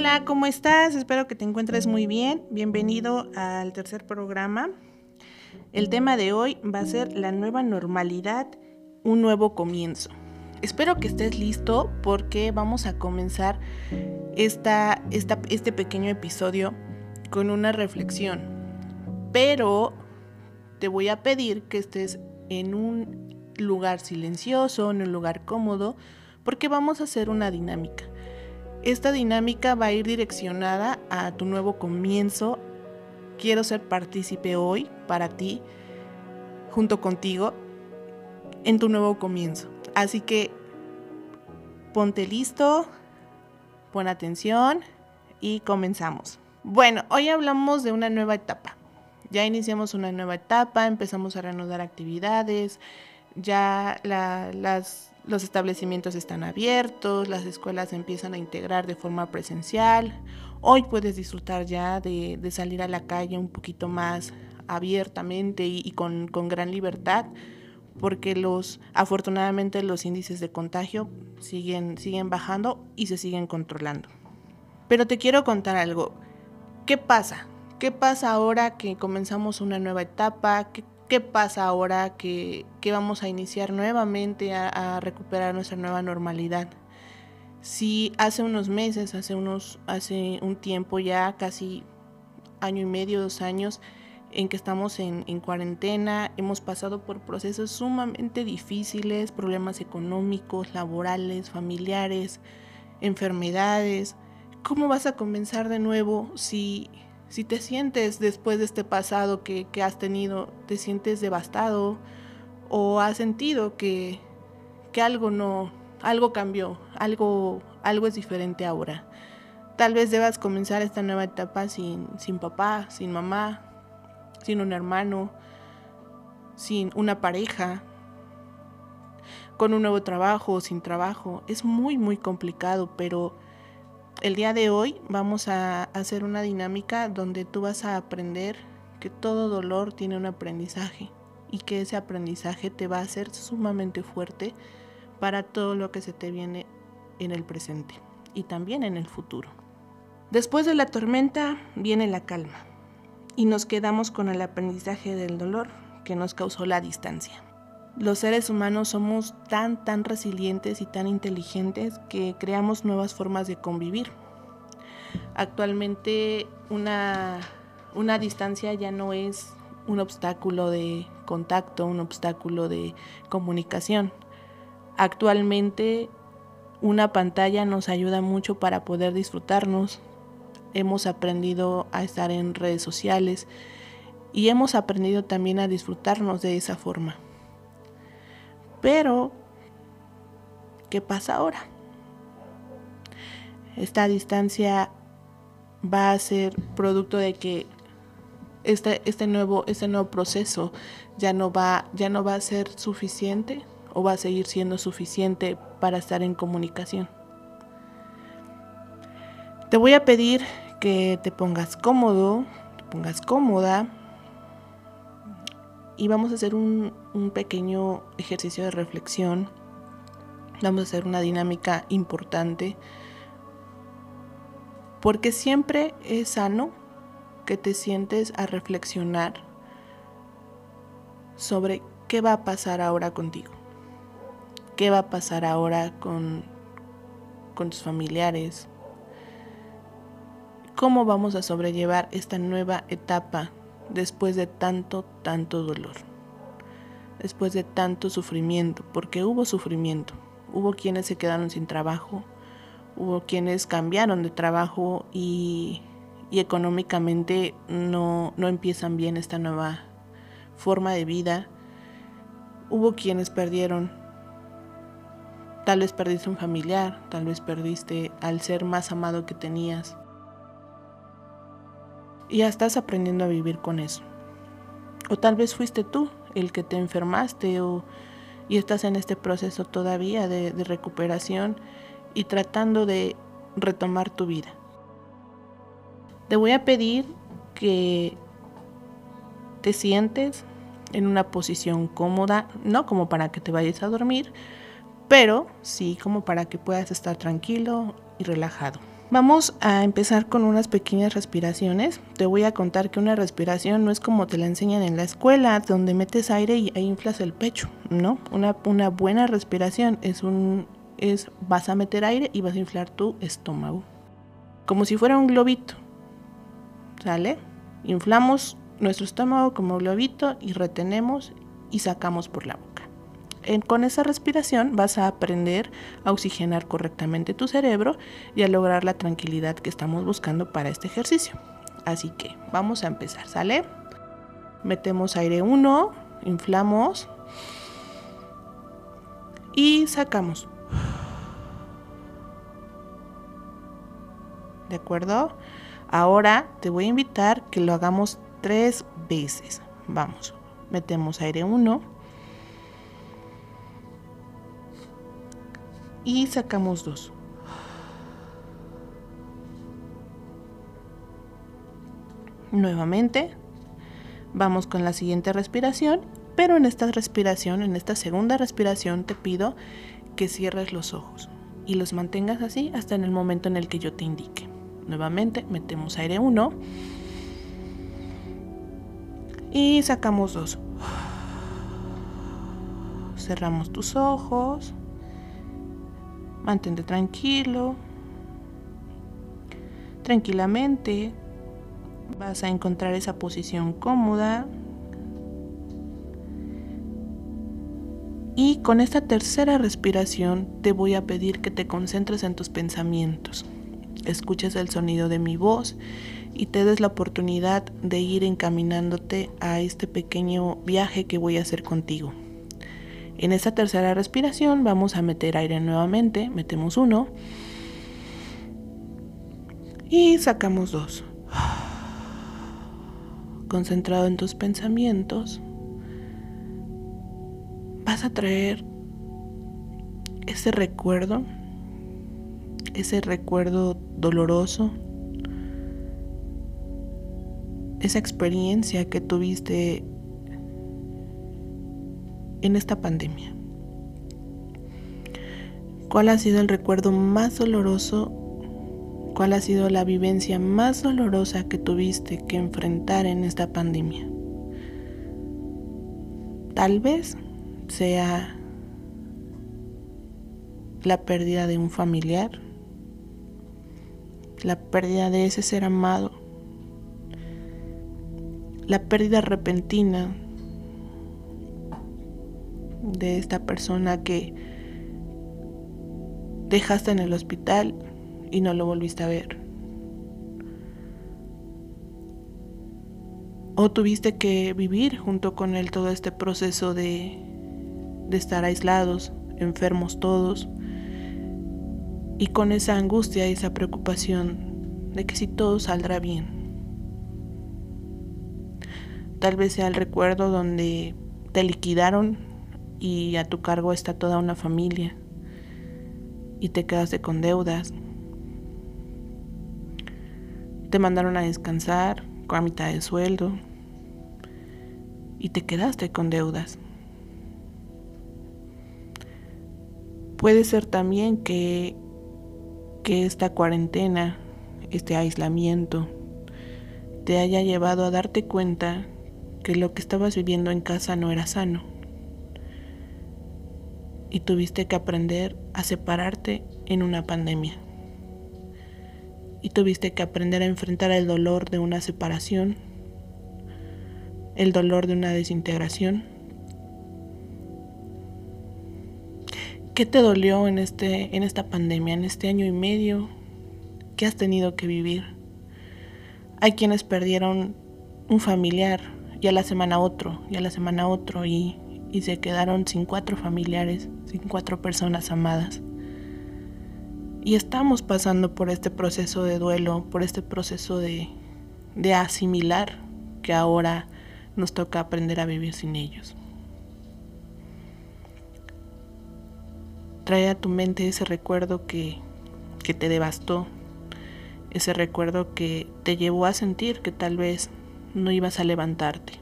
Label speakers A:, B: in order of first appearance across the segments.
A: Hola, ¿cómo estás? Espero que te encuentres muy bien. Bienvenido al tercer programa. El tema de hoy va a ser la nueva normalidad, un nuevo comienzo. Espero que estés listo porque vamos a comenzar esta, este pequeño episodio con una reflexión. Pero te voy a pedir que estés en un lugar silencioso, en un lugar cómodo, porque vamos a hacer una dinámica. Esta dinámica va a ir direccionada a tu nuevo comienzo. Quiero ser partícipe hoy para ti, junto contigo, en tu nuevo comienzo. Así que ponte listo, pon atención y comenzamos. Bueno, hoy hablamos de una nueva etapa. Ya iniciamos una nueva etapa, empezamos a reanudar actividades, ya las los establecimientos están abiertos, las escuelas empiezan a integrar de forma presencial. Hoy puedes disfrutar ya de, salir a la calle un poquito más abiertamente y, con, gran libertad, porque los, afortunadamente los índices de contagio siguen, siguen bajando y se siguen controlando. Pero te quiero contar algo. ¿Qué pasa? ¿Qué pasa ahora que comenzamos una nueva etapa? ¿Qué, ¿Qué pasa ahora que, vamos a iniciar nuevamente a, recuperar nuestra nueva normalidad? Si hace unos meses, hace, unos, hace un tiempo ya, casi año y medio, dos años, en que estamos en, cuarentena, hemos pasado por procesos sumamente difíciles, problemas económicos, laborales, familiares, enfermedades. ¿Cómo vas a comenzar de nuevo si si te sientes después de este pasado que, has tenido, te sientes devastado o has sentido que, algo no, algo cambió, algo, algo es diferente ahora. Tal vez debas comenzar esta nueva etapa sin, sin papá, sin mamá, sin un hermano, sin una pareja, con un nuevo trabajo, sin trabajo. Es muy, muy complicado, pero el día de hoy vamos a hacer una dinámica donde tú vas a aprender que todo dolor tiene un aprendizaje y que ese aprendizaje te va a hacer sumamente fuerte para todo lo que se te viene en el presente y también en el futuro. Después de la tormenta viene la calma y nos quedamos con el aprendizaje del dolor que nos causó la distancia los seres humanos somos tan, tan resilientes y tan inteligentes que creamos nuevas formas de convivir. Actualmente una, una distancia ya no es un obstáculo de contacto, un obstáculo de comunicación. Actualmente una pantalla nos ayuda mucho para poder disfrutarnos. Hemos aprendido a estar en redes sociales y hemos aprendido también a disfrutarnos de esa forma. Pero, ¿qué pasa ahora? Esta distancia va a ser producto de que este, este, nuevo, este nuevo proceso ya no, va, ya no va a ser suficiente o va a seguir siendo suficiente para estar en comunicación. Te voy a pedir que te pongas cómodo, te pongas cómoda y vamos a hacer un, pequeño ejercicio de reflexión. Vamos a hacer una dinámica importante. Porque siempre es sano que te sientes a reflexionar sobre qué va a pasar ahora contigo, qué va a pasar ahora con, con tus familiares, cómo vamos a sobrellevar esta nueva etapa después de tanto, tanto dolor, después de tanto sufrimiento, porque hubo sufrimiento, hubo quienes se quedaron sin trabajo, hubo quienes cambiaron de trabajo y, económicamente no, no empiezan bien esta nueva forma de vida, hubo quienes perdieron Tal vez perdiste un familiar, tal vez perdiste al ser más amado que tenías, y ya estás aprendiendo a vivir con eso. O tal vez fuiste tú el que te enfermaste o, y estás en este proceso todavía de, de recuperación y tratando de retomar tu vida. Te voy a pedir que te sientes en una posición cómoda, no como para que te vayas a dormir, pero sí como para que puedas estar tranquilo y relajado. Vamos a empezar con unas pequeñas respiraciones. Te voy a contar que una respiración no es como te la enseñan en la escuela, donde metes aire y ahí inflas el pecho, ¿no? Una, una buena respiración es un es vas a meter aire y vas a inflar tu estómago. Como si fuera un globito. ¿Sale? Inflamos nuestro estómago como globito y retenemos y sacamos por la boca con esa respiración vas a aprender a oxigenar correctamente tu cerebro y a lograr la tranquilidad que estamos buscando para este ejercicio. Así que vamos a empezar, ¿sale? Metemos aire 1, inflamos y sacamos. ¿De acuerdo? Ahora te voy a invitar que lo hagamos tres veces. Vamos, metemos aire 1 y sacamos dos. Nuevamente, vamos con la siguiente respiración, pero en esta respiración, en esta segunda respiración, te pido que cierres los ojos y los mantengas así hasta en el momento en el que yo te indique. Nuevamente, metemos aire 1 y sacamos dos. Cerramos tus ojos Mantente tranquilo. Tranquilamente vas a encontrar esa posición cómoda. Y con esta tercera respiración te voy a pedir que te concentres en tus pensamientos. Escuches el sonido de mi voz y te des la oportunidad de ir encaminándote a este pequeño viaje que voy a hacer contigo. En esta tercera respiración vamos a meter aire nuevamente, metemos uno y sacamos dos. Concentrado en tus pensamientos, vas a traer ese recuerdo, ese recuerdo doloroso, esa experiencia que tuviste en esta pandemia? ¿Cuál ha sido el recuerdo más doloroso? ¿Cuál ha sido la vivencia más dolorosa que tuviste que enfrentar en esta pandemia? Tal vez sea la pérdida de un familiar, la pérdida de ese ser amado, la pérdida repentina de esta persona que dejaste en el hospital y no lo volviste a ver. O tuviste que vivir junto con él todo este proceso de, de estar aislados, enfermos todos, y con esa angustia y esa preocupación de que si todo saldrá bien. Tal vez sea el recuerdo donde te liquidaron y a tu cargo está toda una familia y te quedaste con deudas. Te mandaron a descansar con la mitad de sueldo y te quedaste con deudas. Puede ser también que, que esta cuarentena, este aislamiento, te haya llevado a darte cuenta que lo que estabas viviendo en casa no era sano y tuviste que aprender a separarte en una pandemia. Y tuviste que aprender a enfrentar el dolor de una separación, el dolor de una desintegración. ¿Qué te dolió en, este, en esta pandemia, en este año y medio? ¿Qué has tenido que vivir? Hay quienes perdieron un familiar, ya la semana otro, ya la semana otro, y y se quedaron sin cuatro familiares, sin cuatro personas amadas. Y estamos pasando por este proceso de duelo, por este proceso de, de asimilar que ahora nos toca aprender a vivir sin ellos. Trae a tu mente ese recuerdo que, que te devastó, ese recuerdo que te llevó a sentir que tal vez no ibas a levantarte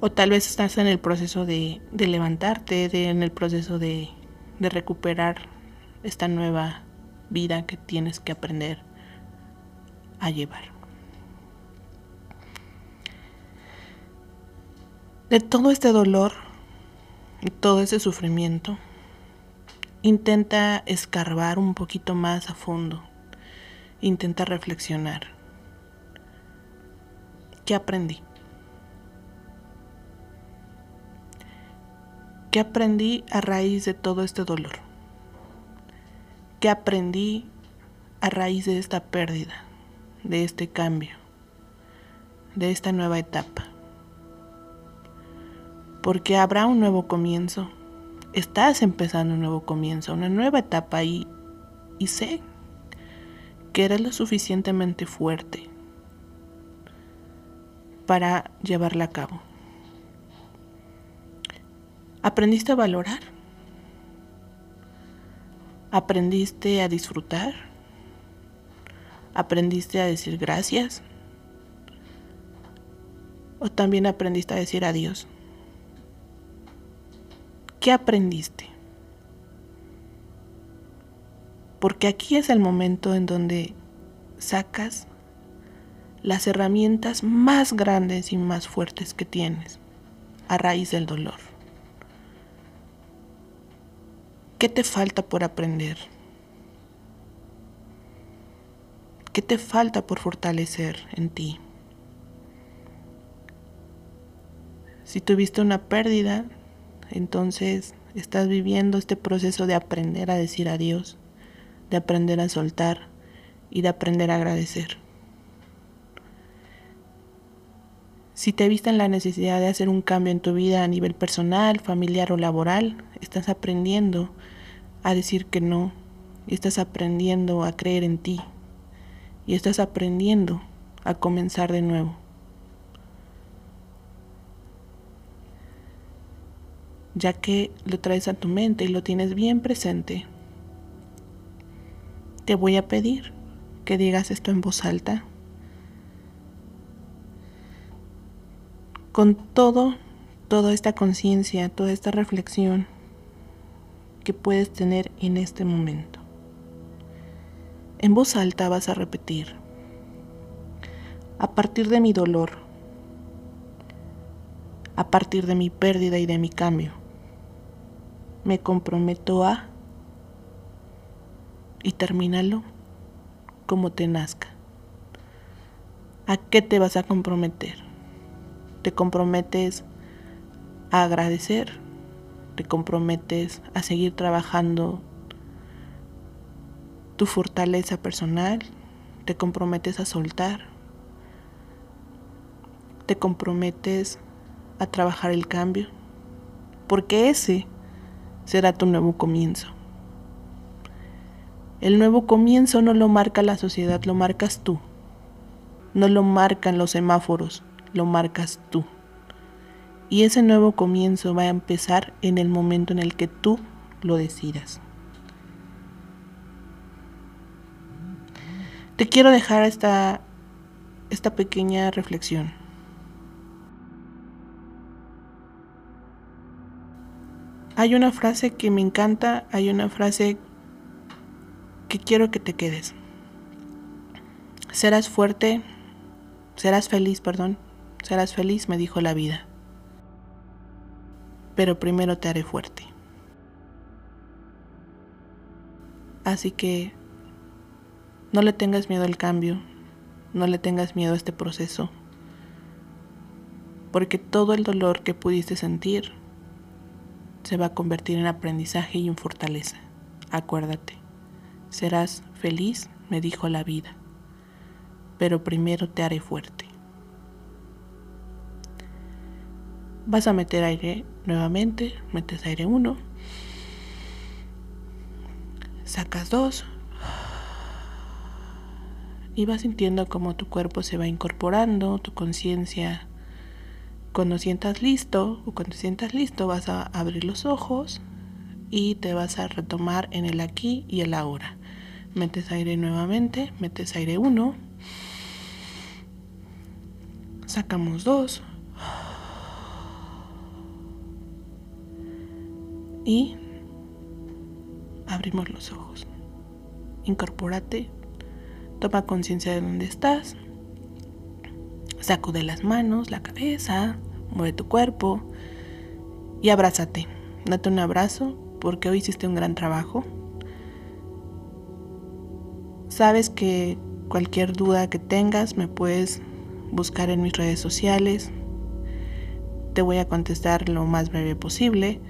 A: o tal vez estás en el proceso de, levantarte, en el proceso de, recuperar esta nueva vida que tienes que aprender a llevar. De todo este dolor y todo ese sufrimiento, intenta escarbar un poquito más a fondo, intenta reflexionar. ¿Qué aprendí? ¿Qué aprendí a raíz de todo este dolor? ¿Qué aprendí a raíz de esta pérdida, de este cambio, de esta nueva etapa? Porque habrá un nuevo comienzo. Estás empezando un nuevo comienzo, una nueva etapa y, y sé que eres lo suficientemente fuerte para llevarla a cabo. ¿Aprendiste a valorar? ¿Aprendiste a disfrutar? ¿Aprendiste a decir gracias? ¿O también aprendiste a decir adiós? ¿Qué aprendiste? Porque aquí es el momento en donde sacas las herramientas más grandes y más fuertes que tienes a raíz del dolor. ¿Qué te falta por aprender? ¿Qué te falta por fortalecer en ti? Si tuviste una pérdida, entonces estás viviendo este proceso de aprender a decir adiós, de aprender a soltar y de aprender a agradecer. Si te viste en la necesidad de hacer un cambio en tu vida a nivel personal, familiar o laboral, estás aprendiendo a decir que no, y estás aprendiendo a creer en ti, y estás aprendiendo a comenzar de nuevo. Ya que lo traes a tu mente y lo tienes bien presente, te voy a pedir que digas esto en voz alta. Con todo, toda esta conciencia, toda esta reflexión que puedes tener en este momento. En voz alta vas a repetir, a partir de mi dolor, a partir de mi pérdida y de mi cambio, me comprometo a y termínalo como te nazca. ¿A qué te vas a comprometer? ¿Te comprometes a agradecer? te comprometes a seguir trabajando tu fortaleza personal, te comprometes a soltar, te comprometes a trabajar el cambio, porque ese será tu nuevo comienzo. El nuevo comienzo no lo marca la sociedad, lo marcas tú. No lo marcan los semáforos, lo marcas tú. Y ese nuevo comienzo va a empezar en el momento en el que tú lo decidas. Te quiero dejar esta, esta pequeña reflexión. Hay una frase que me encanta, hay una frase que quiero que te quedes. Serás fuerte, serás feliz, perdón, serás feliz, me dijo la vida pero primero te haré fuerte. Así que no le tengas miedo al cambio, no le tengas miedo a este proceso, porque todo el dolor que pudiste sentir se va a convertir en aprendizaje y en fortaleza. Acuérdate, serás feliz, me dijo la vida, pero primero te haré fuerte. Vas a meter aire nuevamente, metes aire 1, sacas 2 y vas sintiendo como tu cuerpo se va incorporando, tu conciencia. Cuando sientas listo o cuando sientas listo vas a abrir los ojos y te vas a retomar en el aquí y el ahora. Metes aire nuevamente, metes aire 1, sacamos 2 y abrimos los ojos. incorpórate, toma conciencia de dónde estás, sacude las manos, la cabeza, mueve tu cuerpo y abrázate. Date un abrazo porque hoy hiciste un gran trabajo. Sabes que cualquier duda que tengas me puedes buscar en mis redes sociales. Te voy a contestar lo más breve posible.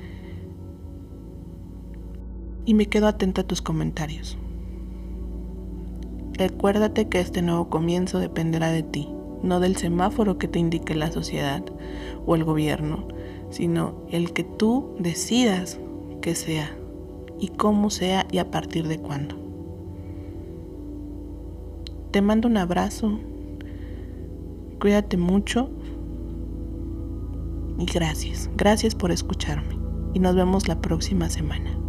A: Y me quedo atenta a tus comentarios. Recuérdate que este nuevo comienzo dependerá de ti, no del semáforo que te indique la sociedad o el gobierno, sino el que tú decidas que sea y cómo sea y a partir de cuándo. Te mando un abrazo, cuídate mucho y gracias, gracias por escucharme y nos vemos la próxima semana.